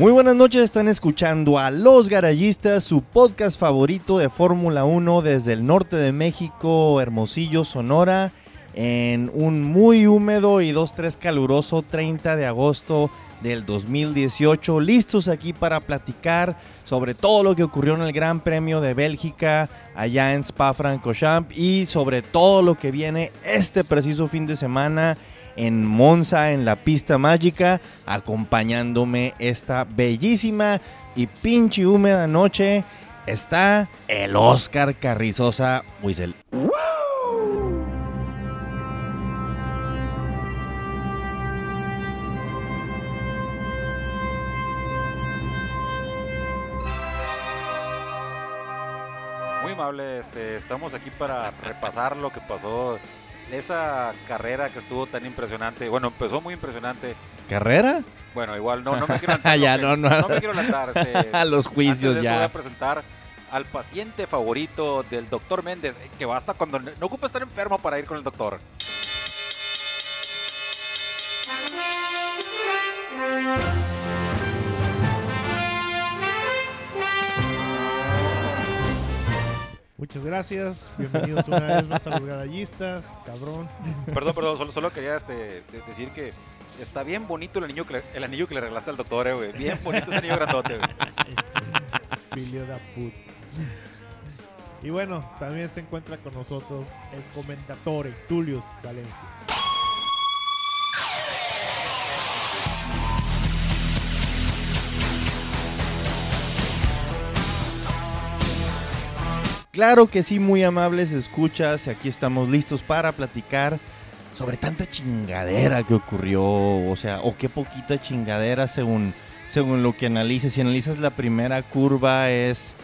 Muy buenas noches, están escuchando a Los Garayistas, su podcast favorito de Fórmula 1 desde el norte de México, Hermosillo, Sonora, en un muy húmedo y 2-3 caluroso 30 de agosto del 2018. Listos aquí para platicar sobre todo lo que ocurrió en el Gran Premio de Bélgica, allá en Spa-Francorchamps y sobre todo lo que viene este preciso fin de semana en Monza, en la pista mágica, acompañándome esta bellísima y pinche húmeda noche, está el Oscar Carrizosa Wiesel. Muy amable, este, estamos aquí para repasar lo que pasó esa carrera que estuvo tan impresionante. Bueno, empezó muy impresionante. ¿Carrera? Bueno, igual no, no me quiero lanzar. Ya, que- no, no. me quiero lanzar. Este, A los juicios antes de ya. Voy a presentar al paciente favorito del doctor Méndez, que basta cuando no no ocupa estar enfermo para ir con el doctor. Muchas gracias, bienvenidos una vez más a los garayistas, cabrón. Perdón, perdón, solo, solo quería este, de- decir que está bien bonito el anillo que le, el anillo que le regalaste al doctor, eh, güey. Bien bonito ese anillo grandote, güey. Filio da put. Y bueno, también se encuentra con nosotros el comendatore Tullius Valencia. Claro que sí, muy amables escuchas. Aquí estamos listos para platicar sobre tanta chingadera que ocurrió. O sea, o qué poquita chingadera según, según lo que analices. Si analizas la primera curva es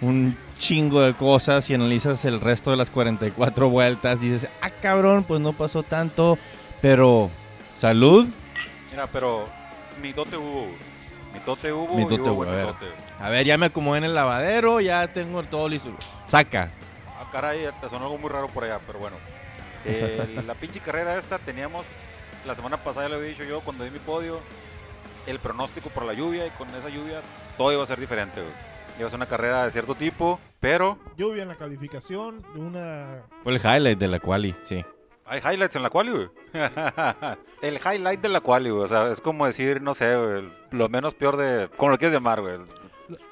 un chingo de cosas. Si analizas el resto de las 44 vueltas, dices, ah cabrón, pues no pasó tanto. Pero, salud. Mira, pero mitote hubo. Mitote hubo. Mitote hubo a ver. mitote. A ver, ya me acomodé en el lavadero, ya tengo todo listo. Saca. Ah, caray, te sonó algo muy raro por allá, pero bueno. Eh, la pinche carrera esta teníamos, la semana pasada ya lo había dicho yo cuando di mi podio, el pronóstico por la lluvia y con esa lluvia todo iba a ser diferente, güey. Iba a ser una carrera de cierto tipo, pero Lluvia en la calificación, una Fue el highlight de la quali, sí. Hay highlights en la quali, güey. el highlight de la quali, güey. O sea, es como decir, no sé, güey, lo menos peor de... ¿Cómo lo quieres llamar, güey?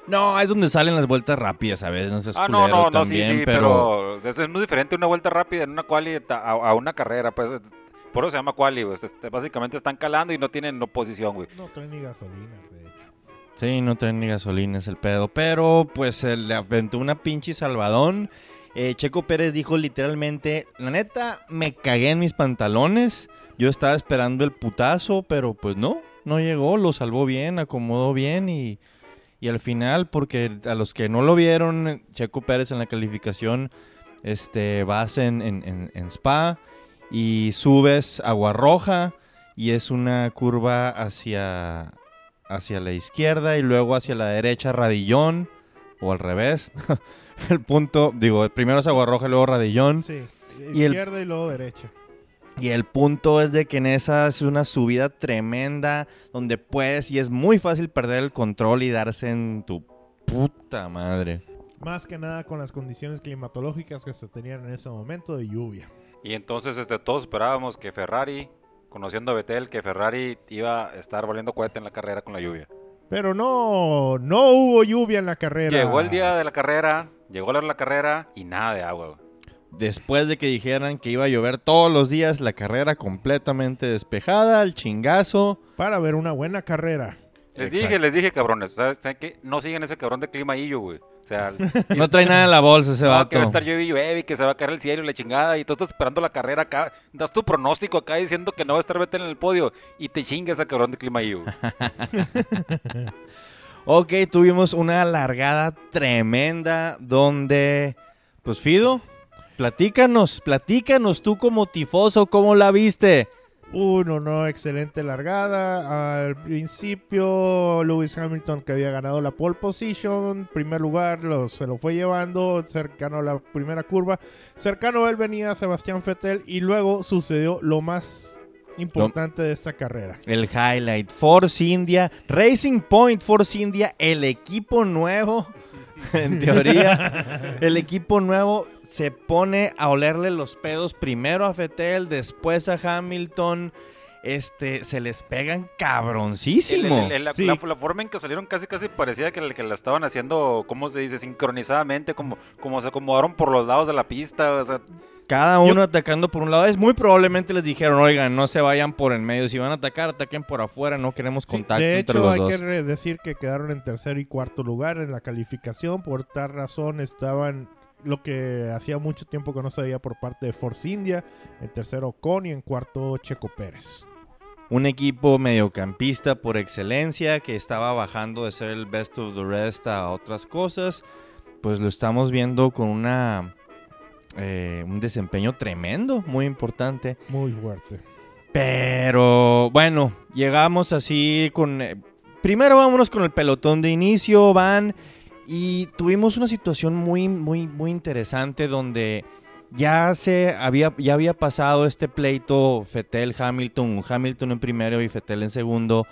No, es donde salen las vueltas rápidas, a veces, no seas Ah, no, no, no, sí, sí, pero... pero, es, muy diferente una vuelta rápida en una quali a, a una carrera, pues por eso se llama quali, güey. Este, básicamente están calando y no tienen oposición, güey. no trae ni gasolina, de hecho. Sí, no traen ni gasolina, es el pedo. Pero, pues, se le aventó una pinche salvadón. Eh, Checo Pérez dijo literalmente, la neta, me cagué en mis pantalones. Yo estaba esperando el putazo, pero pues no, no llegó, lo salvó bien, acomodó bien y... Y al final, porque a los que no lo vieron, Checo Pérez en la calificación, este, vas en, en- en- Spa y subes Agua Roja y es una curva hacia, hacia la izquierda y luego hacia la derecha Radillón o al revés. el punto, digo, primero es Agua Roja y luego Radillón. Sí, Y el- izquierda y luego derecha. Y el punto es de que en esa es una subida tremenda donde puedes y es muy fácil perder el control y darse en tu puta madre. Más que nada con las condiciones climatológicas que se tenían en ese momento de lluvia. Y entonces este, todos esperábamos que Ferrari, conociendo a Betel, que Ferrari iba a estar valiendo cohete en la carrera con la lluvia. Pero no, no hubo lluvia en la carrera. Llegó el día de la carrera, llegó la hora de la carrera y nada de agua, güey. Después de que dijeran que iba a llover todos los días, la carrera completamente despejada, el chingazo. Para ver una buena carrera. Les Exacto. dije, les dije, cabrones, ¿sabes? ¿saben qué? No siguen ese cabrón de clima ahí, güey. O sea, No trae nada en la bolsa ese no, vato. que va a estar llueve y llueve y que se va a caer el cielo y la chingada y tú estás esperando la carrera acá. Das tu pronóstico acá diciendo que no va a estar Betel en el podio y te chinga ese cabrón de clima güey. Ok, tuvimos una largada tremenda donde, pues Fido, platícanos, platícanos tú como tifoso, ¿cómo la viste? Uno, no, excelente largada. Al principio, Lewis Hamilton, que había ganado la pole position, primer lugar, lo- se lo fue llevando cercano a la primera curva. Cercano a él venía Sebastián Vettel y luego sucedió lo más importante de esta carrera. El highlight, Force India, Racing Point Force India, el equipo nuevo, en teoría, el equipo nuevo se pone a olerle los pedos primero a Fettel, después a Hamilton. Este, se les pegan cabroncísimo. El- el- el- la, Sí. la- la forma en que salieron casi casi parecía que, que la estaban haciendo, ¿cómo se dice? Sincronizadamente, como, como se acomodaron por los lados de la pista. O sea, Cada uno atacando por un lado. Es muy probablemente les dijeron, oigan, no se vayan por en medio. Si van a atacar, ataquen por afuera. No queremos Sí, contacto de entre hecho, los hay dos. que decir que quedaron en tercer y cuarto lugar en la calificación. Por tal razón estaban lo que hacía mucho tiempo que no se veía por parte de Force India. En tercero Con y en cuarto Checo Pérez. Un equipo mediocampista por excelencia que estaba bajando de ser el best of the rest a otras cosas. Pues lo estamos viendo con una eh, un desempeño tremendo, muy importante. Muy fuerte. Pero bueno, llegamos así con... eh, primero vámonos con el pelotón de inicio, van y tuvimos una situación muy, muy, muy interesante donde ya se había, ya había pasado este pleito Fetel Hamilton, en primero y Fetel en segundo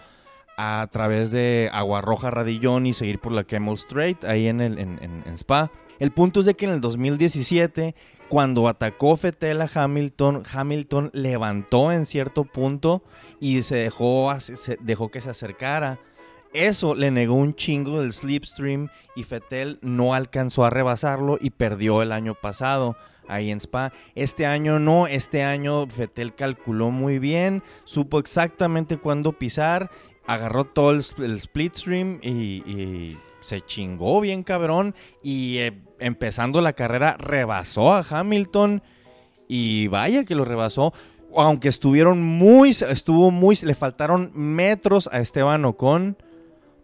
a través de Aguarroja Radillón y seguir por la Camel Straight ahí en, el, en, Spa. El punto es de que en el 2017, cuando atacó Fetel a Hamilton, Hamilton levantó en cierto punto y se dejó, se dejó que se acercara. Eso le negó un chingo del slipstream y Fetel no alcanzó a rebasarlo y perdió el año pasado ahí en Spa. Este año no, este año Fetel calculó muy bien, supo exactamente cuándo pisar, agarró todo el, splitstream y, y se chingó bien cabrón y eh, empezando la carrera rebasó a Hamilton y vaya que lo rebasó. Aunque estuvieron muy, estuvo muy, le faltaron metros a Esteban Ocon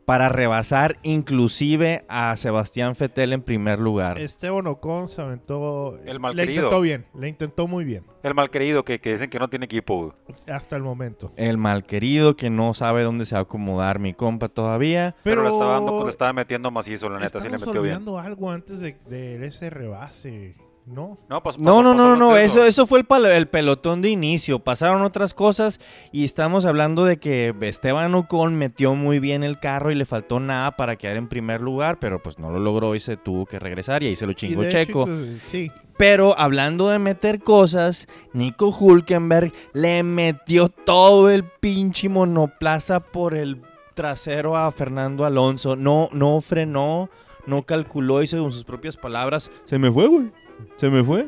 para rebasar inclusive a Sebastián Fettel en primer lugar. Esteban Ocon se aventó. El Le malquerido. intentó bien, le intentó muy bien. el mal querido que, que dicen que no tiene equipo. Hasta el momento. El malquerido que no sabe dónde se va a acomodar mi compa todavía. Pero, Pero, le estaba dando, le estaba metiendo macizo, la neta, sí le metió bien. algo antes de, de ese rebase, ¿no? No, No, no, no, no, eso, eso fue el, pelotón de inicio. Pasaron otras cosas y estamos hablando de que Esteban Ocon metió muy bien el carro y le faltó nada para quedar en primer lugar, pero pues no lo logró y se tuvo que regresar y ahí se lo chingó Checo. hecho, sí, Pero hablando de meter cosas, Nico Hulkenberg le metió todo el pinche monoplaza por el trasero a Fernando Alonso. No, no frenó, no calculó y según sus propias palabras, se me fue, güey. Se me fue.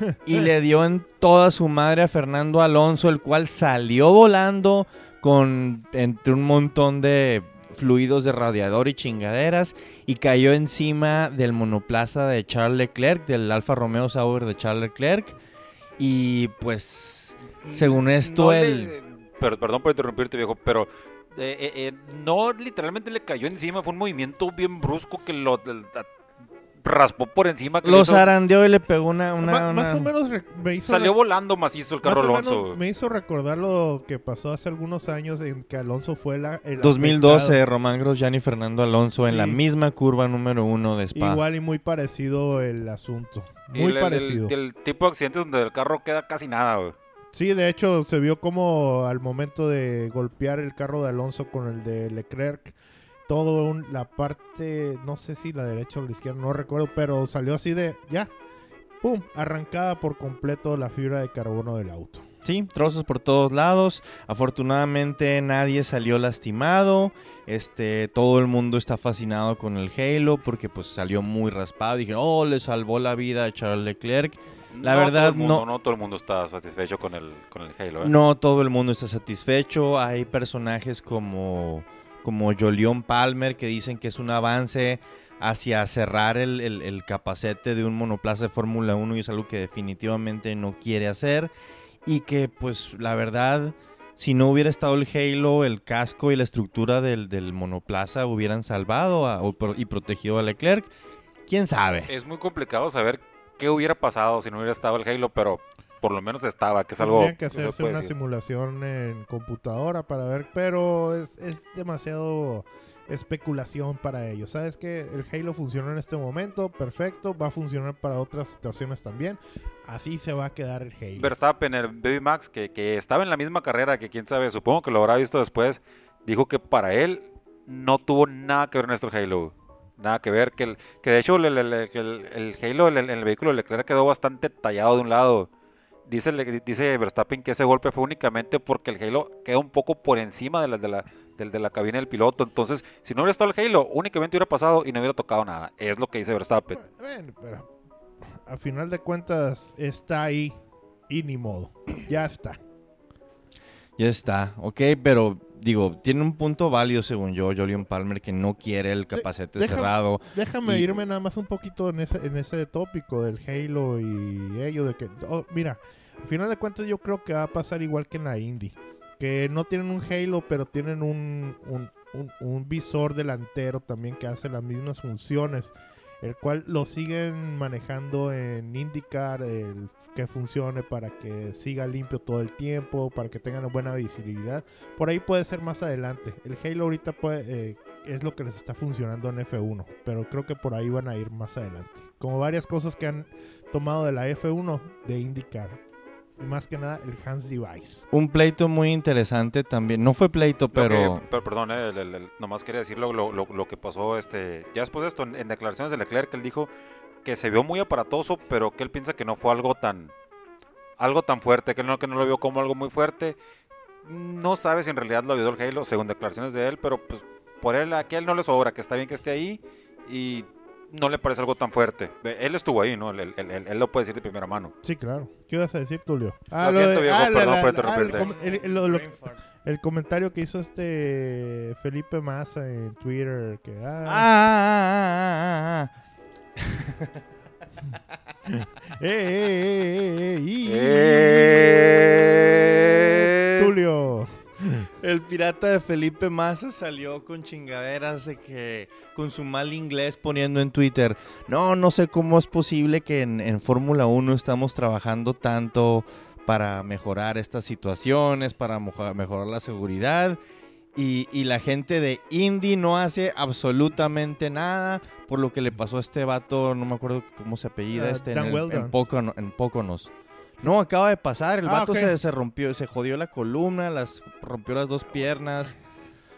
y le dio en toda su madre a Fernando Alonso, el cual salió volando con entre un montón de fluidos de radiador y chingaderas y cayó encima del monoplaza de Charles Leclerc, del Alfa Romeo Sauber de Charles Leclerc. Y pues, según esto, No el... le- pero, perdón por interrumpirte, viejo, pero eh, eh, eh, no literalmente le cayó encima, fue un movimiento bien brusco que lo raspó por encima. Que le Lo hizo- zarandeó y le pegó una... una- Ma- más una- o menos re- me hizo salió re- volando macizo el carro más o menos Alonso. me hizo recordar lo que pasó hace algunos años en que Alonso fue la, el 2012, afectado. Román Grosjean y Fernando Alonso en la misma curva número uno de Spa. Igual y muy parecido el asunto. Muy el- el- parecido. El, tipo de accidentes donde el carro queda casi nada, güey. Sí, de hecho se vio como al momento de golpear el carro de Alonso con el de Leclerc, todo un- la parte, no sé si la derecha o la izquierda, no recuerdo, pero salió así de, ya, pum, arrancada por completo la fibra de carbono del auto. Sí, trozos por todos lados. Afortunadamente nadie salió lastimado. Este, todo el mundo está fascinado con el Halo porque pues salió muy raspado. Dije, oh, le salvó la vida a Charles Leclerc. La No verdad, todo el mundo, no- no todo el mundo está satisfecho con el, con el Halo, ¿eh? No todo el mundo está satisfecho. Hay personajes como, como Jolion Palmer que dicen que es un avance hacia cerrar el, el- capacete de un monoplaza de Fórmula 1 y es algo que definitivamente no quiere hacer. Y que pues la verdad, si no hubiera estado el Halo, el casco y la estructura del, del monoplaza hubieran salvado a- y protegido a Leclerc. ¿Quién sabe? Es muy complicado saber qué hubiera pasado si no hubiera estado el Halo, pero por lo menos estaba, que es algo Tendrían que que se hacerse una decir. simulación en computadora para ver, pero es, es demasiado especulación para ellos. Sabes que el Halo funcionó en este momento, perfecto, va a funcionar para otras situaciones también. Así se va a quedar el Halo. Verstappen, el Baby Max, que, que estaba en la misma carrera que quién sabe, supongo que lo habrá visto después, dijo que para él no tuvo nada que ver el Halo. Nada que ver, que, el, que de hecho el, el- el- Halo el vehículo de Leclerc quedó bastante tallado de un lado. Dice, dice Verstappen que ese golpe fue únicamente porque el Halo queda un poco por encima de la, de la, del- de la cabina del piloto. Entonces, si no hubiera estado el Halo, únicamente hubiera pasado y no hubiera tocado nada. Es lo que dice Verstappen. Bueno, pero a final de cuentas está ahí y ni modo. Ya está. Ya está, ok, pero digo, tiene un punto válido según yo, Julian Palmer, que no quiere el capacete déjame- cerrado. Déjame Y- irme nada más un poquito en ese, en ese tópico del Halo y ello de que... oh, mira, al final de cuentas yo creo que va a pasar igual que en la Indy. Que no tienen un Halo, pero tienen un, un, un- un visor delantero también que hace las mismas funciones. El cual lo siguen manejando en IndyCar, el que funcione para que siga limpio todo el tiempo, para que tengan buena visibilidad. Por ahí puede ser más adelante. El Halo ahorita puede, eh, es lo que les está funcionando en F1, pero creo que por ahí van a ir más adelante. Como varias cosas que han tomado de la F1 de IndyCar. Y más que nada el Hans Device. Un pleito muy interesante también. No fue pleito, que- pero pero perdón, eh, el- el- el- nomás quería decir lo, lo- lo- lo que pasó este, ya después de esto, en, en declaraciones de Leclerc, él dijo que se vio muy aparatoso, pero que él piensa que no fue algo tan algo tan fuerte, que él no, que no lo vio como algo muy fuerte. No sabe si en realidad lo ayudó el Halo, según declaraciones de él, pero pues por él, a que a él no le sobra, que está bien que esté ahí y no le parece algo tan fuerte. Él estuvo ahí, ¿no? Él, él- él- él lo puede decir de primera mano. Sí, claro. ¿Qué ibas a decir, Tulio? Lo siento, viejo, perdón la- por interrumpirte. el comentario que hizo este Felipe Massa en Twitter. Que, Ah, ah, ah, ah, ah, ah, eh, eh, eh, eh, y- ¡Eh! El pirata de Felipe Massa salió con chingaderas de que con su mal inglés poniendo en Twitter, no, no sé cómo es posible que en, en Fórmula 1 estamos trabajando tanto para mejorar estas situaciones, para mejorar la seguridad. Y, y la gente de Indy no hace absolutamente nada por lo que le pasó a este vato, no me acuerdo cómo se apellida, Ah, este, en, el- en Pocono- en Póconos. No, acaba de pasar. El Ah, vato se, se rompió, se jodió la columna, las rompió las dos piernas.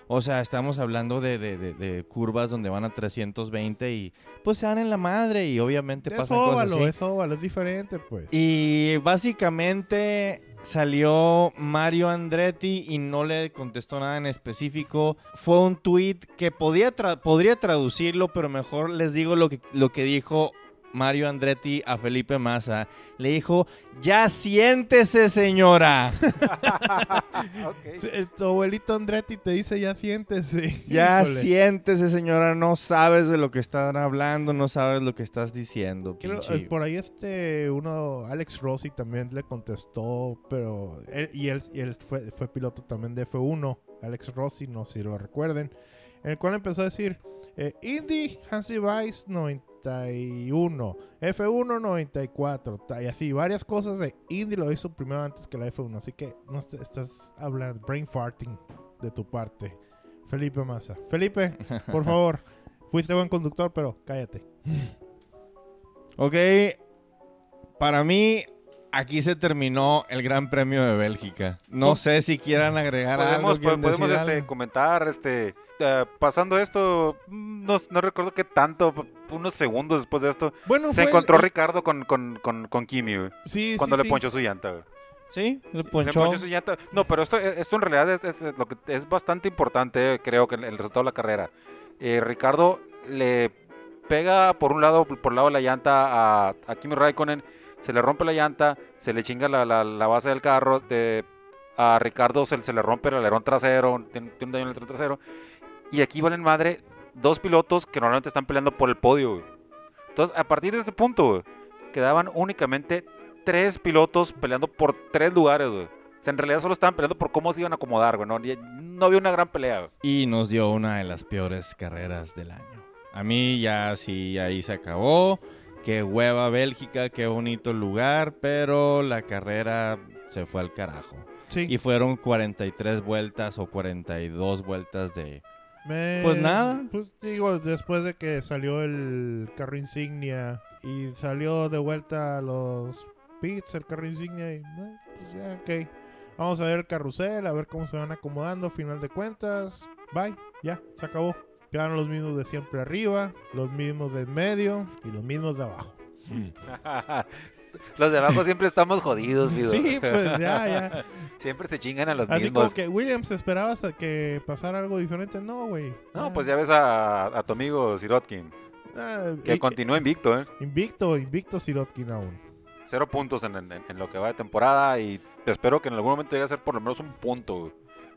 O sea, estamos hablando de, de- de- de curvas donde van a 320 y pues se dan en la madre y obviamente Es pasan cosas óvalo, así. es óvalo, es diferente, pues. Y básicamente salió Mario Andretti y no le contestó nada en específico. Fue un tweet que podía tra- podría traducirlo, pero mejor les digo lo que, lo que dijo Mario Andretti a Felipe Massa. Le dijo, ya siéntese señora. Sí, eh, Tu abuelito Andretti te dice ya siéntese. Ya Híjole. siéntese señora. No sabes de lo que están hablando, no sabes lo que estás diciendo. Creo, pinche". eh, por ahí este uno Alex Rossi también le contestó, pero él, y él, y él fue, fue piloto también de F1, Alex Rossi, no sé si lo recuerden, en el cual empezó a decir eh, Indy Hansi Vice 91, F1 94, ta- y así varias cosas de Indy lo hizo primero antes que la F1, así que no est- estás hablando brain farting de tu parte. Felipe Massa. Felipe, por favor, fuiste buen conductor, pero cállate. Ok, para mí aquí se terminó el Gran Premio de Bélgica. No ¿Cómo? sé si quieran agregar algo. Podemos, po- podemos este, algo. comentar, este, eh, pasando esto, mm, no, no recuerdo qué tanto, unos segundos después de esto, Bueno, se encontró el- Ricardo con, con, con, con Kimi, güey, Sí, cuando sí, le sí. ponchó su llanta. güey. Sí, le ponchó. su llanta. No, pero esto, esto en realidad es, es lo que es bastante importante, eh, creo que el, el resultado de la carrera. Eh, Ricardo le pega por un lado, por el lado de la llanta a, a Kimi Raikkonen, se le rompe la llanta, se le chinga la, la- base del carro, de- a Ricardo se, le rompe el alerón trasero, tiene, tiene un daño en el alerón trasero. Y aquí valen madre dos pilotos que normalmente están peleando por el podio. Entonces, a partir de este punto, quedaban únicamente tres pilotos peleando por tres lugares. O sea, en realidad solo estaban peleando por cómo se iban a acomodar, güey. No, no había una gran pelea. Y nos dio una de las peores carreras del año. A mí ya sí, ahí se acabó. Qué hueva Bélgica, qué bonito lugar, pero la carrera se fue al carajo. Sí. Y fueron 43 vueltas o 42 vueltas de, Me- Pues nada. Pues digo, después de que salió el carro insignia y salió de vuelta a los pits el carro insignia y pues ya, ok. Vamos a ver el carrusel, a ver cómo se van acomodando. Final de cuentas, bye, ya, se acabó. Quedaron los mismos de siempre arriba, los mismos de en medio y los mismos de abajo. los de abajo siempre estamos jodidos. Sí, pues ya, ya. Siempre se chingan a los Así mismos. como que Williams esperabas a que pasara algo diferente. No, güey. No, pues ya ves a, a tu amigo Sirotkin, Ah, que y- continúa invicto, ¿eh? Invicto, invicto Sirotkin aún. Cero puntos en, en- en lo que va de temporada y espero que en algún momento llegue a ser por lo menos un punto, güey.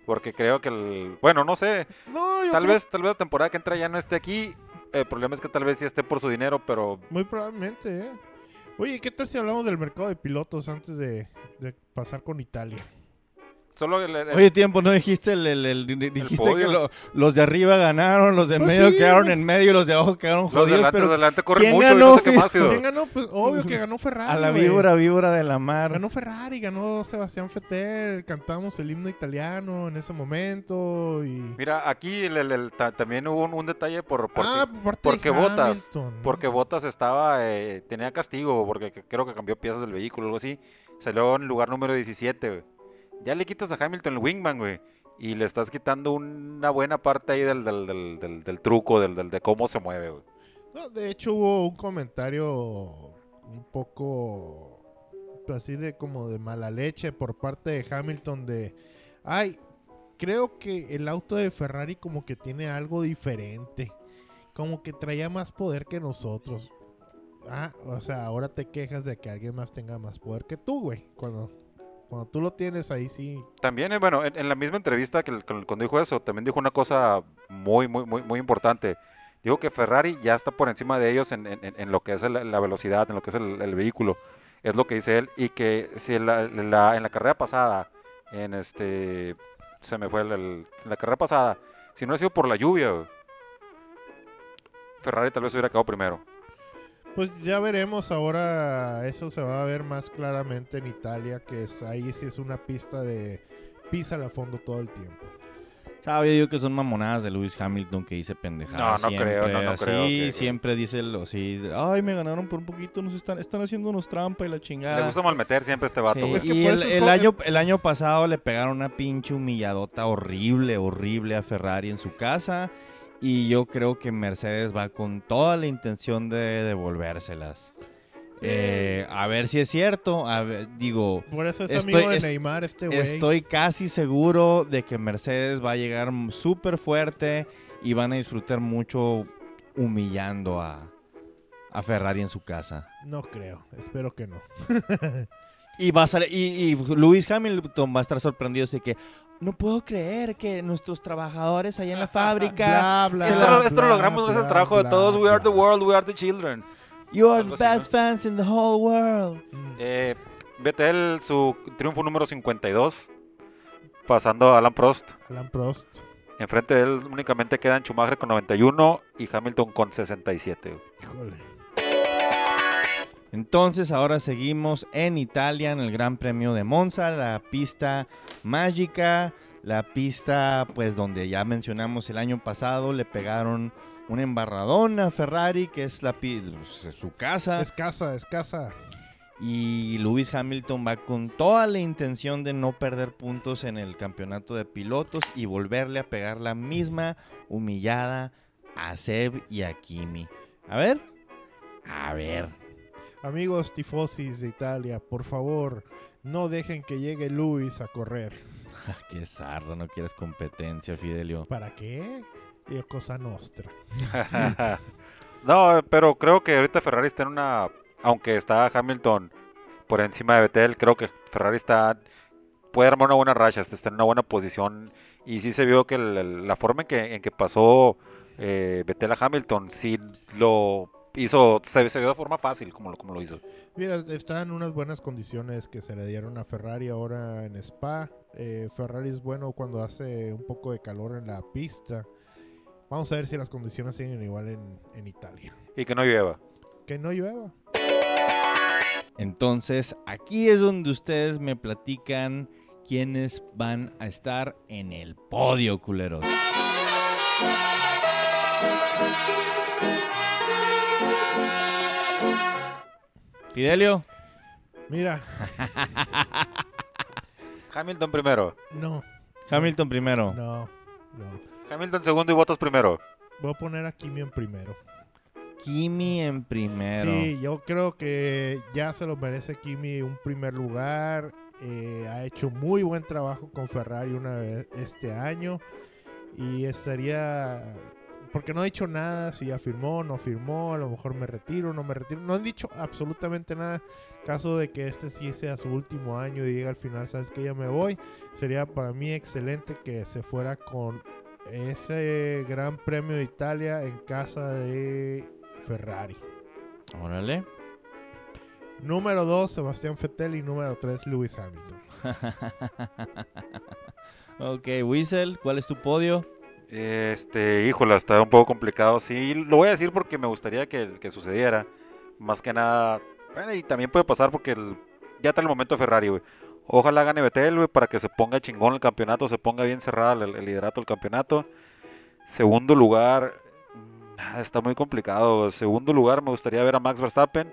Porque creo que el... Bueno, no sé. No, yo Tal creo- vez, tal vez la temporada que entra ya no esté aquí. El problema es que tal vez sí esté por su dinero, pero Muy probablemente, ¿eh? Oye, ¿qué tal si hablamos del mercado de pilotos antes de, de pasar con Italia? Solo el, el- Oye, tiempo, ¿no dijiste el, el- el- di- dijiste que lo- los de arriba ganaron, los de en Pues medio sí, quedaron pues. en medio y los de abajo quedaron los jodidos, adelante, pero los de adelante corren ¿quién mucho y ganó, no sé qué más, Fido. ¿Quién ganó? Pues obvio que ganó Ferrari. a la víbora, víbora de la mar. Ganó Ferrari, ganó Sebastián Vettel, cantamos el himno italiano en ese momento y... Mira, aquí el- el- el- ta- también hubo un, un detalle por, porque, ah, por parte porque Bottas estaba, eh, tenía castigo, porque creo que cambió piezas del vehículo o algo así. Salió en el lugar número 17, güey. Ya le quitas a Hamilton el wingman, güey. Y le estás quitando una buena parte ahí del, del, del, del- del truco, del, de cómo se mueve, güey. No, de hecho hubo un comentario un poco así de como de mala leche por parte de Hamilton de ay creo que el auto de Ferrari como que tiene algo diferente como que traía más poder que nosotros ah o sea ahora te quejas de que alguien más tenga más poder que tú güey cuando cuando tú lo tienes ahí sí También, eh, bueno, en, la misma entrevista que el- cuando dijo eso, también dijo una cosa muy, muy, muy, muy importante. Dijo que Ferrari ya está por encima de ellos en, en- en- lo que es la velocidad, en lo que es el, vehículo. Es lo que dice él. Y que si la, en la- carrera pasada, en este. Se me fue el, la carrera pasada, si no ha sido por la lluvia, Ferrari tal vez hubiera quedado primero. Pues ya veremos ahora, eso se va a ver más claramente en Italia, que es, ahí sí es una pista de písala a fondo todo el tiempo. Sabía yo que son mamonadas de Lewis Hamilton que dice pendejadas. No, no creo, siempre, no, no así, creo que- siempre dice lo así. Ay, me ganaron por un poquito, nos están, están haciendo unos trampa y la chingada. Le gusta malmeter siempre a este vato. Sí, güey. Es que y el, año, el año pasado le pegaron una pinche humilladota horrible, horrible a Ferrari en su casa. Y yo creo que Mercedes va con toda la intención de devolvérselas. Eh, a ver si es cierto. A ver, digo, Por eso es Estoy- amigo de Neymar este güey. estoy casi seguro de que Mercedes va a llegar súper fuerte y van a disfrutar mucho humillando a, a Ferrari en su casa. No creo, espero que no. Y va a ser, y, y Lewis Hamilton va a estar sorprendido de que no puedo creer que nuestros trabajadores allá en la fábrica Bla, bla, Esto, la- lo- esto lo bla, logramos gracias al bla, trabajo de bla, todos. We are the bla. world, we are the children. You are the best fans in the whole world. Mm. Eh, Vettel, su triunfo número 52, pasando a Alan Prost. Alan Prost. Enfrente de él únicamente quedan Schumacher con 91 y Hamilton con 67. Híjole. Entonces ahora seguimos en Italia en el Gran Premio de Monza, la pista mágica, la pista pues donde ya mencionamos el año pasado le pegaron un embarradón a Ferrari que es la pues, su casa Es casa, es casa. y Lewis Hamilton va con toda la intención de no perder puntos en el campeonato de pilotos y volverle a pegar la misma humillada a Seb y a Kimi. A ver, a ver. Amigos tifosis de Italia, por favor, no dejen que llegue Luis a correr. Qué zarro, no quieres competencia, Fidelio. ¿Para qué? Y cosa nostra. no, pero creo que ahorita Ferrari está en una. Aunque está Hamilton por encima de Vettel, creo que Ferrari está. Puede armar una buena racha, está en una buena posición. Y sí se vio que el- la forma en que, en que pasó eh, Vettel a Hamilton, sí lo hizo. Se, se vio de forma fácil como lo, como lo hizo. Mira, está en unas buenas condiciones que se le dieron a Ferrari ahora en Spa. Eh, Ferrari es bueno cuando hace un poco de calor en la pista. Vamos a ver si las condiciones siguen igual en, en Italia. Y que no llueva. Que no llueva. Entonces, aquí es donde ustedes me platican quiénes van a estar en el podio, culeros. Fidelio. Mira, Hamilton primero. no, Hamilton primero. no, no. Hamilton segundo y Bottas primero. Voy a poner a Kimi en primero. Kimi en primero. Sí, yo creo que ya se lo merece Kimi un primer lugar. Eh, ha hecho muy buen trabajo con Ferrari una vez este año. Y estaría. Porque no ha dicho nada, si ya firmó, no firmó, a lo mejor me retiro, no me retiro. No han dicho absolutamente nada. Caso de que este sí sea su último año y diga al final, sabes que ya me voy. Sería para mí excelente que se fuera con ese Gran Premio de Italia en casa de Ferrari. Órale. Número 2, Sebastián Vettel y número 3, Lewis Hamilton. ok, Whistle, ¿cuál es tu podio? Este, híjola, está un poco complicado. Sí, lo voy a decir porque me gustaría que, que sucediera. Más que nada, bueno, y también puede pasar porque el- ya está el momento de Ferrari, güey. Ojalá gane Vettel, güey, para que se ponga chingón el campeonato, se ponga bien cerrada el, el liderato del campeonato. Segundo lugar, está muy complicado. Segundo lugar, me gustaría ver a Max Verstappen.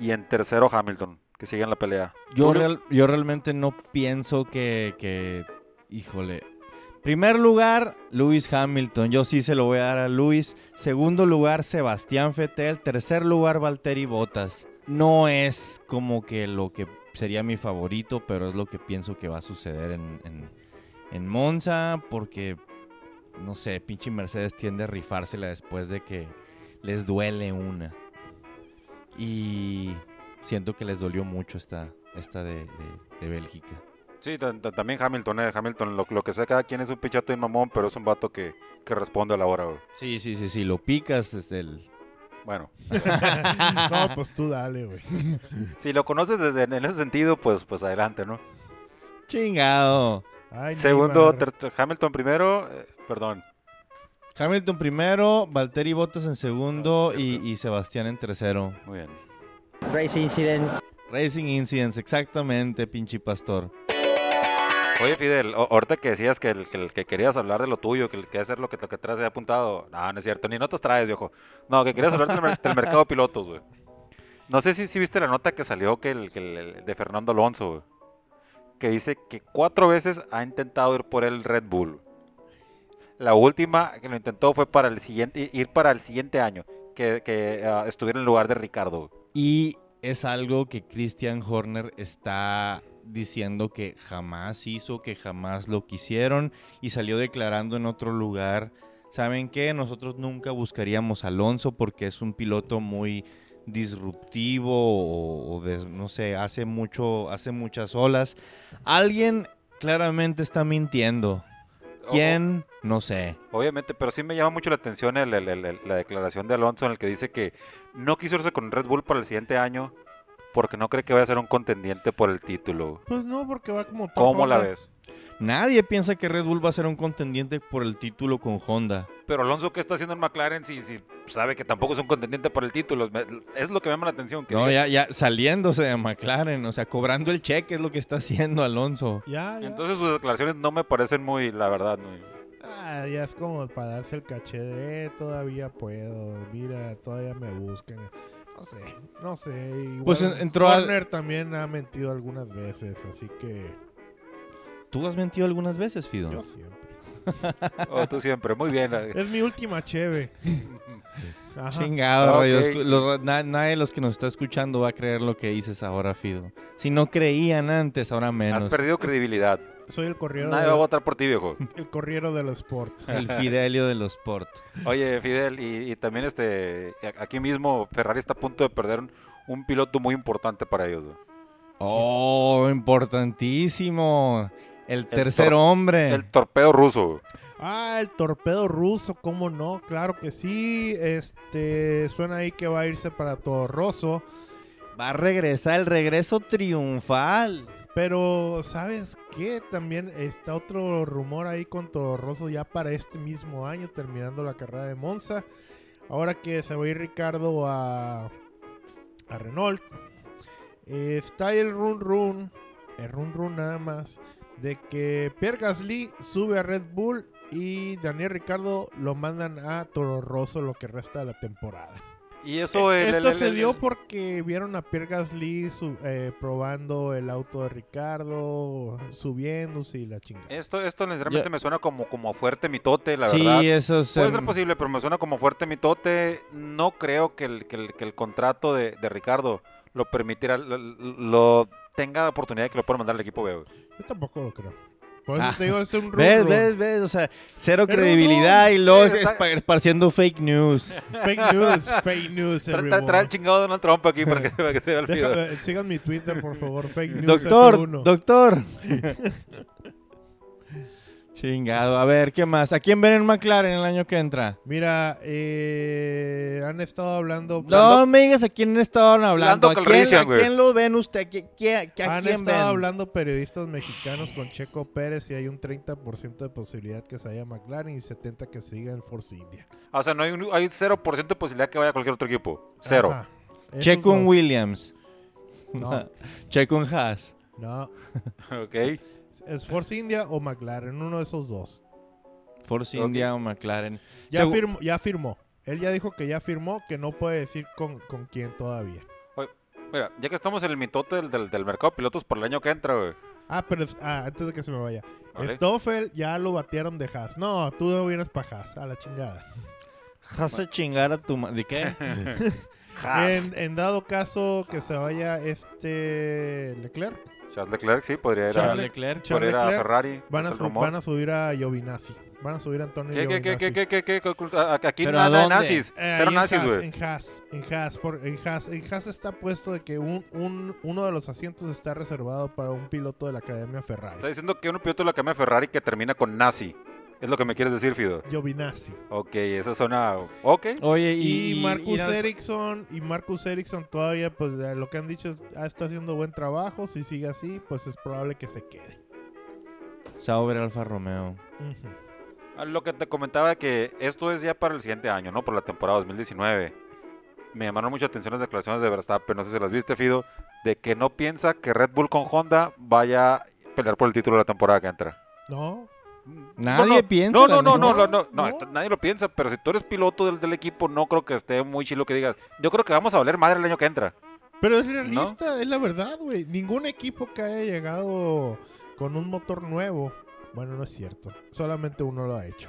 Y en tercero, Hamilton, que siga en la pelea. Yo, real- yo realmente no pienso que, que- Híjole. Primer lugar, Lewis Hamilton. Yo sí se lo voy a dar a Lewis. Segundo lugar, Sebastián Vettel. Tercer lugar, Valtteri Bottas. No es como que lo que sería mi favorito, pero es lo que pienso que va a suceder en, en, Monza. Porque, no sé, pinche Mercedes tiende a rifársela después de que les duele una. Y siento que les dolió mucho esta, esta de, de- de Bélgica. Sí, ta- ta- también Hamilton, eh. Hamilton, lo, lo que sea, cada quien es un pichato y un mamón, pero es un vato que, que responde a la hora, güey. Sí, sí, sí, sí, lo picas desde el... Bueno, no, pues tú dale, güey. si lo conoces desde en ese sentido, pues, pues adelante, ¿no? Chingado. Ay, Segundo, Hamilton primero, eh, perdón. Hamilton primero, Valtteri Bottas en segundo y, y Sebastián en tercero. Muy bien. Race Incidents. Racing Incidents, exactamente, pinche pastor. Oye, Fidel, ahorita que decías que, que, querías hablar de lo tuyo, que, el- que hacer lo que, lo que traes apuntado. No, no es cierto, ni notas traes, viejo. No, que querías hablar del, mer- del mercado de pilotos, güey. No sé si, si viste la nota que salió que el, que el- de Fernando Alonso, güey. Que dice que cuatro veces ha intentado ir por el Red Bull. La última que lo intentó fue para el siguiente, ir para el siguiente año, que, que ah, estuviera en lugar de Ricardo. Y es algo que Christian Horner está diciendo que jamás hizo, que jamás lo quisieron y salió declarando en otro lugar, ¿saben qué? Nosotros nunca buscaríamos a Alonso porque es un piloto muy disruptivo o, o de- no sé, hace mucho, hace muchas olas. Alguien claramente está mintiendo. ¿Quién? No sé. Obviamente, pero sí me llama mucho la atención el- el- el- el- la declaración de Alonso en el que dice que no quiso irse con Red Bull para el siguiente año porque no cree que vaya a ser un contendiente por el título. Pues no, porque va como... ¿Cómo la ves? Nadie piensa que Red Bull va a ser un contendiente por el título con Honda. Pero Alonso, ¿qué está haciendo en McLaren si, si sabe que tampoco es un contendiente por el título? Es lo que me llama la atención. que No, diga- ya, ya saliéndose de McLaren, o sea, cobrando el cheque es lo que está haciendo Alonso. Ya, ya. Entonces sus declaraciones no me parecen muy, la verdad, muy... Ah, ya es como para darse el caché de "Eh, todavía puedo, mira, todavía me buscan. No sé, no sé. Igual Pues en- entró al- Warner también ha mentido algunas veces, así que ¿Tú has mentido algunas veces, Fido? yo siempre. Oh, tú siempre, muy bien. Es mi última cheve. Ajá. Chingado, Ok. radio escu- los- na- nadie de los que nos está escuchando va a creer lo que dices ahora, Fido. Si no creían antes, ahora menos. Has perdido credibilidad. Soy el corriero, Nadie va a de, votar por ti, viejo. el corriero de los sports. El Fidelio de los Sport. Oye, Fidel, y, y también este, aquí mismo Ferrari está a punto de perder un, un piloto muy importante para ellos. Oh, importantísimo. El tercer tor- hombre. El torpedo ruso. Ah, el torpedo ruso, ¿cómo no? Claro que sí. Este, suena ahí que va a irse para Toro Rosso. Va a regresar el regreso triunfal. Pero, ¿sabes qué? También está otro rumor ahí con Toro Rosso ya para este mismo año, terminando la carrera de Monza. Ahora que se va a ir Ricardo a, a Renault. está el run run, el run run nada más, de que Pierre Gasly sube a Red Bull Y Daniel Ricardo lo mandan a Toro Rosso lo que resta de la temporada. Y eso... el- Esto el- el- se el- dio porque vieron a Pierre Gasly su- eh, probando el auto de Ricardo, subiéndose y la chingada. Esto, esto necesariamente me suena como, como fuerte mitote, la sí, verdad. eso es... Puede ser posible, pero me suena como fuerte mitote. No creo que el, que el, que el contrato de, de Ricardo lo permitiera, lo, lo- tenga oportunidad de que lo pueda mandar al equipo B. Yo tampoco lo creo. Por eso Ah. te digo, es un run ¿Ves, ves, ves? O sea, cero Pero credibilidad no, y luego sí, está- espa- esparciendo fake news. Fake news, fake news, Tra- tra- everyone. Trae el chingado Donald Trump aquí para que, para que se vea el sigan mi Twitter, por favor. Fake news Doctor, F1. doctor. Chingado. A ver, ¿qué más? ¿A quién ven en McLaren el año que entra? Mira, eh, han estado hablando. No me digas a quién estaban hablando. Lando ¿A quién, a quién lo ven usted? ¿A, qué- qué- qué- a Han quién estado ven? hablando periodistas mexicanos con Checo Pérez y hay un 30% de posibilidad que se vaya a McLaren y 70% que siga en Force India. O sea, no hay, un- hay 0% de posibilidad que vaya a cualquier otro equipo. Cero. Ajá. Checo en. Williams. No, Checo en Haas. no. Ok. Es Force India o McLaren, uno de esos dos. Force. India o McLaren. Ya, Segu- firmó, ya firmó. Él ya dijo que ya firmó, que no puede decir con, con quién todavía. Mira, ya que estamos en el mitote del, del, del mercado de pilotos por el año que entra, güey. Ah, pero es- ah, antes de que se me vaya. Stoffel ya lo batearon de Haas. No, tú no vienes para Haas, a la chingada. Haas a chingar a tu... ma- ¿De qué? Haas. En, en dado caso que se vaya este Leclerc, Charles Leclerc, sí, podría ir a, Charles Charles- Leclerc. Charles podría ir a Leclerc, Ferrari. van a, su- van a subir a Giovinazzi. Van a subir a Antonio ¿Qué, qué, qué, Giovinazzi. qué, qué, qué, qué, qué- Aquí ¿Pero a nada de nazis. Eh, Cero nazis, güey. en Haas, en Haas, por- en Haas, en Haas está puesto de que un, un- uno de los asientos está reservado para un piloto de la Academia Ferrari. Está diciendo que un piloto de la Academia Ferrari que termina con nazi. Es lo que me quieres decir, Fido. Giovinazzi. Ok, eso suena... Ok. Oye, Y, y... Marcus y- Ericsson, y Marcus Ericsson todavía, pues lo que han dicho es, ah, está haciendo buen trabajo. Si sigue así, pues es probable que se quede. Sauber Alfa Romeo. Ah, Lo que te comentaba que esto es ya para el siguiente año, ¿no? Por la temporada 2019. Me llamaron mucho atención las declaraciones de Verstappen, no sé si las viste, Fido, de que no piensa que Red Bull con Honda vaya a pelear por el título de la temporada que entra. No, Nadie no, no, piensa, No, no, no, no, no, no, no, No. esto nadie lo piensa, pero si tú eres piloto del, del equipo, no creo que esté muy chilo que digas. Yo creo que vamos a valer madre el año que entra. pero es realista, es la verdad, güey. Ningún equipo que haya llegado con un motor nuevo, bueno, no es cierto. Solamente uno lo ha hecho.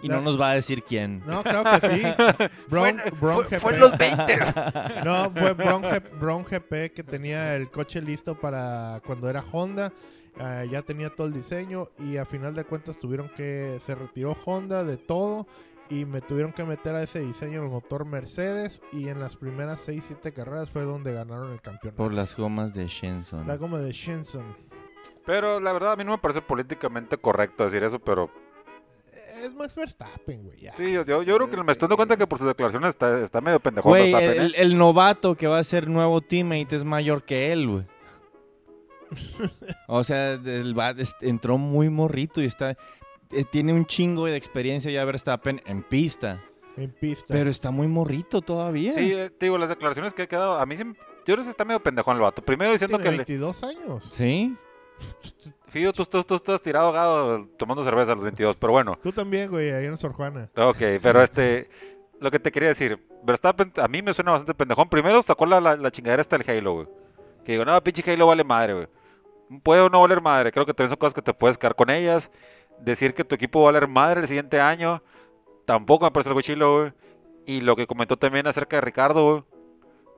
Y no nos va a decir quién. No, claro que sí. Brown, Fue- fue, GP. fue en los 20. No, fue Brown, G- Brown GP que tenía el coche listo para cuando era Honda. Ah, ya tenía todo el diseño y a final de cuentas tuvieron que se retiró Honda de todo y me tuvieron que meter a ese diseño el motor Mercedes y en las primeras 6 7 carreras fue donde ganaron el campeonato. Por las gomas de Shenson. La goma de Shenson. Pero la verdad a mí no me parece políticamente correcto decir eso, pero Es Max Verstappen, güey. ya. sí, yo, yo, yo creo que me estoy dando cuenta que por sus declaraciones está, está medio pendejón Güey, Verstappen, el, ¿eh? el novato que va a ser nuevo teammate es mayor que él, güey. o sea, el va- es- entró muy morrito y está... eh, Tiene un chingo de experiencia ya Verstappen en pista. En pista. Pero está muy morrito todavía. Sí, eh, te digo, las declaraciones que ha quedado, a mí sí, yo creo que está medio pendejón el vato. Primero diciendo Tiene que, le, 22 años. ¿Sí? Fío, tú, tú, tú estás tirado ahogado tomando cerveza a los 22, pero bueno. Tú también, güey, ahí en Sor Juana. Ok, pero este, lo que te quería decir, Verstappen a mí me suena bastante pendejón. Primero sacó la, la, la chingadera esta del Halo, güey. Que digo, no, pinche Halo vale madre, güey. Puede o no valer madre, creo que también son cosas que te puedes quedar con ellas. Decir que tu equipo va a valer madre el siguiente año, tampoco me parece algo chilo, güey. Y lo que comentó también acerca de Ricardo, güey.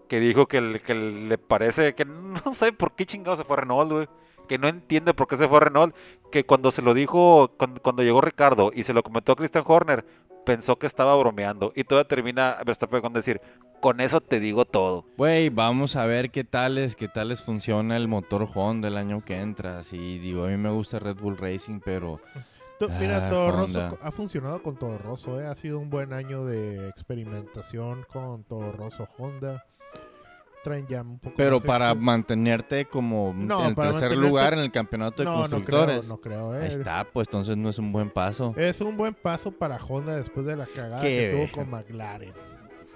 Que dijo que, que le parece que no sé por qué chingado se fue a Renault, güey. Que no entiende por qué se fue a Renault. Que cuando se lo dijo, cuando, cuando llegó Ricardo y se lo comentó a Christian Horner, pensó que estaba bromeando. Y todavía termina Verstappen con decir, con eso te digo todo. Güey, vamos a ver qué tal es, qué tal les funciona el motor Honda el año que entra. Sí, digo, a mí me gusta Red Bull Racing, pero Tú- Mira, Ah. Rosso ha funcionado con Toro Rosso, ¿eh? ha sido un buen año de experimentación con Toro Rosso Honda. Traen ya un poco pero para mantenerte como No, en el tercer mantenerte- lugar en el campeonato de no, no creo, constructores. no creo, ¿eh? Ahí está, pues entonces no es un buen paso. Es un buen paso para Honda después de la cagada Qué que tuvo con McLaren.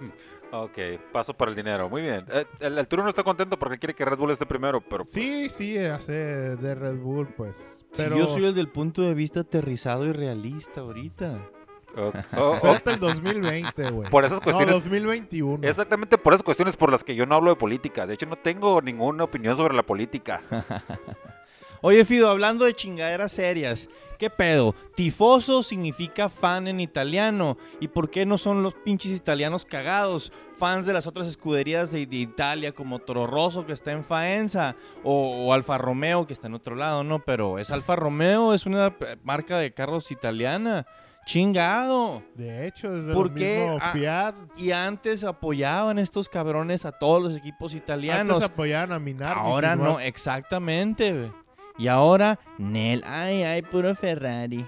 Ok, paso para el dinero. Muy bien. Eh, el, el Turo no está contento porque quiere que Red Bull esté primero, pero pues, Sí, sí, hace de Red Bull, pues Pero Si yo soy el del punto de vista aterrizado y realista ahorita. Oh, oh, oh. falta el 2020, güey. Por esas No, cuestiones, 2021. exactamente por esas cuestiones por las que yo no hablo de política. De hecho, no tengo ninguna opinión sobre la política. Oye, Fido, hablando de chingaderas serias, ¿qué pedo? Tifoso significa fan en italiano. ¿Y por qué no son los pinches italianos cagados? Fans de las otras escuderías de, de Italia, como Toro Rosso, que está en Faenza, o, o Alfa Romeo, que está en otro lado, ¿no? Pero es Alfa Romeo, es una eh, marca de carros italiana. Chingado. De hecho, es de ¿Por qué? mismos Ah, Fiat. Y antes apoyaban estos cabrones a todos los equipos italianos. Antes apoyaban a Minardi. Ahora igual. no, exactamente, güey. Y ahora, Nel, ay, ay, puro Ferrari.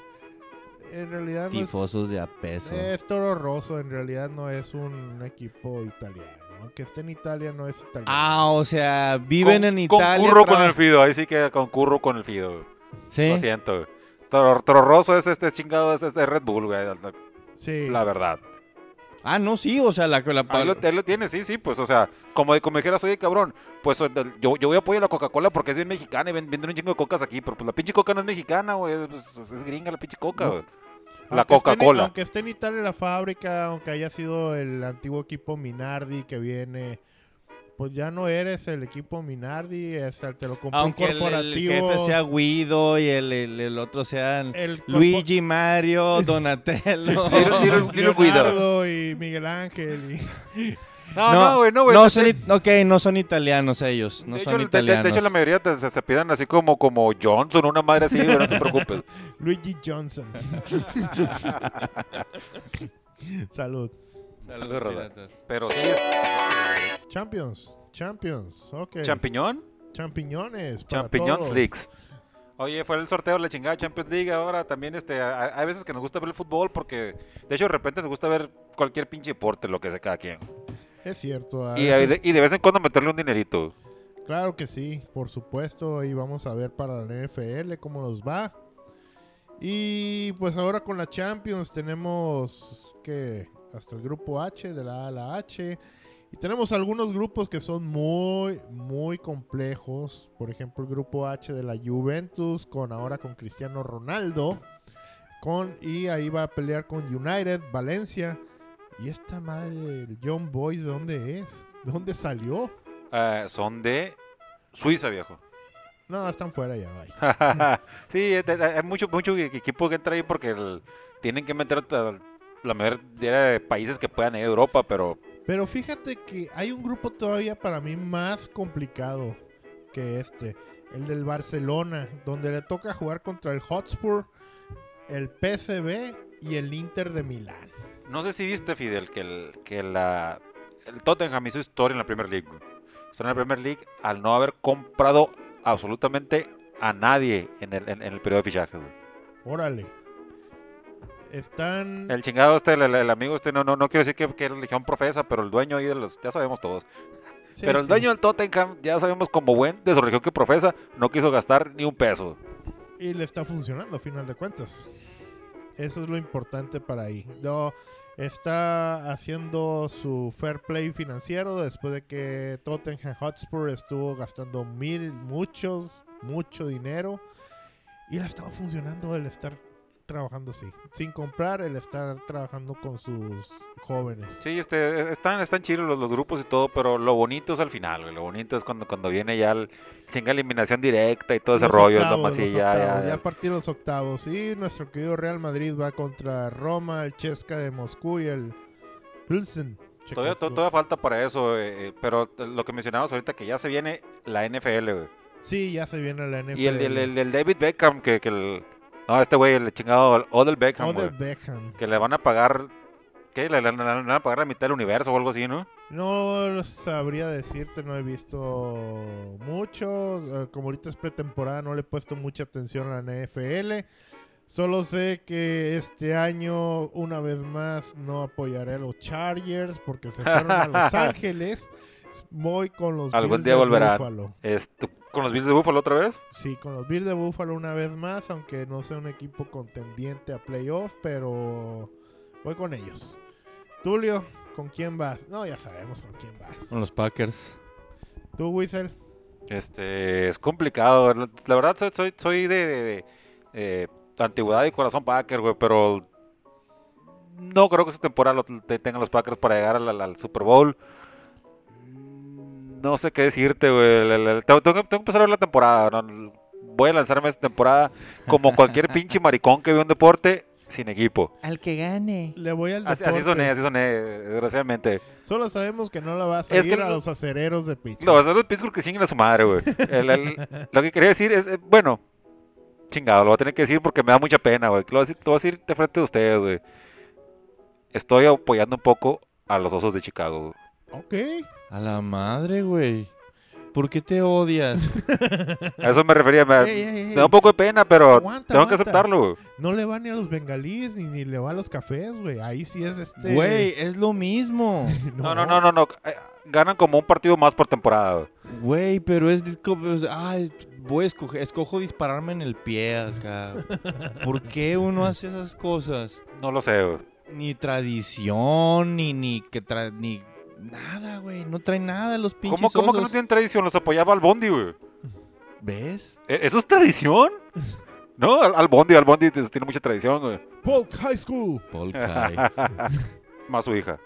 En realidad no es, Tifosos de a peso. es Toro Rosso. En realidad no es un equipo italiano. Aunque esté en Italia, no es italiano. Ah, o sea, viven Con- en Italia. Concurro con el Fido, ahí sí que concurro con el Fido. Sí. Lo siento. güey. Toro, Toro Rosso es este chingado, es este Red Bull, güey. la- sí. La verdad. Ah, no, sí, o sea, la que la Ahí lo, ahí lo tienes, sí, sí, pues, o sea, como, como dijeras, oye, cabrón, pues yo, yo voy a apoyar a la Coca-Cola porque es bien mexicana y ven- venden un chingo de cocas aquí, pero pues la pinche coca no es mexicana, güey, pues, es gringa la pinche coca, No. güey. La Aunque esté en- Coca-Cola. Aunque esté en Italia la fábrica, aunque haya sido el antiguo equipo Minardi que viene, pues ya no eres el equipo Minardi, es el, te lo compró Aunque un el, el corporativo. jefe sea Guido y el, el- el otro sean Luigi, Mario, Donatello. Leonardo y Miguel Ángel. Y... No, no, güey, no, güey. No son, ok, no son italianos ellos. No de son hecho, de- italianos. De, hecho, la mayoría te- se, se pidan así como, como Johnson, una madre así, no te preocupes. Luigi Johnson. Salud. Saludos, Roda. piratas. Pero sí es Champions. Champions. Ok. champiñón, Champiñones. para champiñón todos. Leagues. Oye, fue el sorteo de la chingada Champions League. Ahora también este, hay veces que nos gusta ver el fútbol porque, de hecho, de repente nos gusta ver cualquier pinche deporte, lo que sea cada quien. Es cierto. a Y, veces- de, y de vez en cuando meterle un dinerito. Claro que sí, por supuesto. Ahí vamos a ver para la NFL cómo nos va. Y pues ahora con la Champions tenemos que hasta el grupo H, de la A a la H. Y tenemos algunos grupos que son muy, muy complejos. Por ejemplo, el grupo H de la Juventus, con ahora con Cristiano Ronaldo. Con, y ahí va a pelear con United, Valencia. Y esta madre, el John Boys, ¿de dónde es? ¿De dónde salió? Eh, son de Suiza, viejo. No, están fuera ya, bye. sí, hay mucho, mucho equipo que entra ahí porque el- tienen que meter la mayoría de países que puedan ir a Europa, pero Pero fíjate que hay un grupo todavía para mí más complicado que este, el del Barcelona, donde le toca jugar contra el Hotspur, el PSV y el Inter de Milán. no sé si viste, Fidel, que el, que la, el Tottenham hizo historia en la Premier League. Está en la Premier League al no haber comprado absolutamente a nadie en el, en- en el periodo de fichajes. Órale. Están... El chingado este, el, el- el amigo este, no, no, no quiero decir que, que religión profesa, pero el dueño ahí de los, ya sabemos todos. sí, pero el sí. dueño del Tottenham, ya sabemos como buen de su religión que profesa, no quiso gastar ni un peso. Y le está funcionando a final de cuentas. Eso es lo importante para ahí. No, está haciendo su fair play financiero después de que Tottenham Hotspur estuvo gastando mil, muchos, mucho dinero. Y le estaba funcionando el estar trabajando así. Sin comprar, el estar trabajando con sus jóvenes. Sí, este, están, están chidos los, los grupos y todo, pero lo bonito es al final, güey. Lo bonito es cuando, cuando viene ya el chinga eliminación directa y todo ese Los rollo. es octavos, sí, ya, octavos, ya, ya a partir de los octavos. Y nuestro querido Real Madrid va contra Roma, el Chesca de Moscú y el Pilsen. Todavía, to- todavía falta para eso, eh, eh, pero lo que mencionabas ahorita, que ya se viene la NFL, güey. Sí, ya se viene la NFL. Y el, el, el del David Beckham, que, que el... No, este güey, el chingado Odell Beckham, Odell güey, Beckham. Que le van a pagar... ¿Qué? Le, le- le- le van a pagar la mitad del universo o algo así, ¿no? No sabría decirte, no he visto mucho. eh, Como ahorita es pretemporada, no le he puesto mucha atención a la NFL. Solo sé que este año, una vez más, no apoyaré a los Chargers porque se fueron a Los Ángeles. Voy con los Algún Bills día volverán. Este, ¿Con los Bills de Buffalo otra vez? Sí, con los Bills de Buffalo una vez más, aunque no sea un equipo contendiente a playoff, pero voy con ellos. Tulio, ¿con quién vas? No, ya sabemos con quién vas. Con los Packers. ¿Tú, Whistle? Este, es complicado. La verdad, soy, soy, soy de, de- de, eh, antigüedad y corazón Packer, güey, pero no creo que esta temporada lo te- tengan los Packers para llegar al, al- al Super Bowl. No sé qué decirte, güey. Tengo, tengo que tengo que empezar a ver la temporada. ¿no? Voy a lanzarme esta temporada como cualquier pinche maricón que ve un deporte sin equipo. Al que gane. Le voy al Así, deporte. así soné, así soné, desgraciadamente. Solo sabemos que no la vas a Es que a no- los acereros de Pittsburgh. No, esos Pittsburgh que chinguen a su madre, güey. Lo que quería decir es, eh, bueno, chingado, lo voy a tener que decir porque me da mucha pena, güey. Lo voy a decir, lo voy a decir de frente de ustedes, güey. Estoy apoyando un poco a los osos de Chicago, güey. Ok. A la madre, güey. ¿Por qué te odias? A eso me refería, me, Ey, ey, ey. me da un poco de pena, pero Aguanta, tengo que aceptarlo, güey. No le va ni a los bengalíes ni, ni le va a los cafés, güey. Ahí sí es este. Güey, es lo mismo. No, no, no, no, no. eh, Ganan como un partido más por temporada, güey. Pero es de- como... es- Ay, voy a escoger... Escojo dispararme en el pie acá. ¿Por qué uno hace esas cosas? No lo sé, güey. Ni tradición, ni... Ni que tra... Ni... Nada, güey. No trae nada los pinches ¿Cómo, cómo que no tienen tradición? Los apoyaba al Bondi, güey. ¿Ves? ¿E- ¿Eso es tradición? No, al, al Bondi, al Bondi tiene mucha tradición, güey. Polk High School. Paul Kai. Más su hija.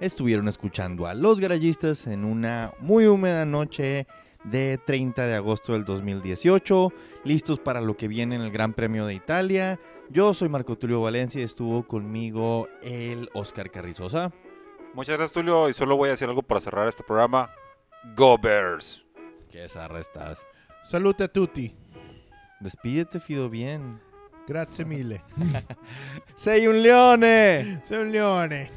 Estuvieron escuchando a Los Garayistas en una muy húmeda noche de 30 de agosto del 2018, listos para lo que viene en el Gran Premio de Italia. Yo soy Marco Tulio Valencia y estuvo conmigo el Oscar Carrizosa. Muchas gracias, Tulio. Y solo voy a decir algo para cerrar este programa. Go Bears. Que zarra estás. Salute a tutti. Despídete, Fido, bien. Grazie mille. ¡Sei un leone! Sei un leone.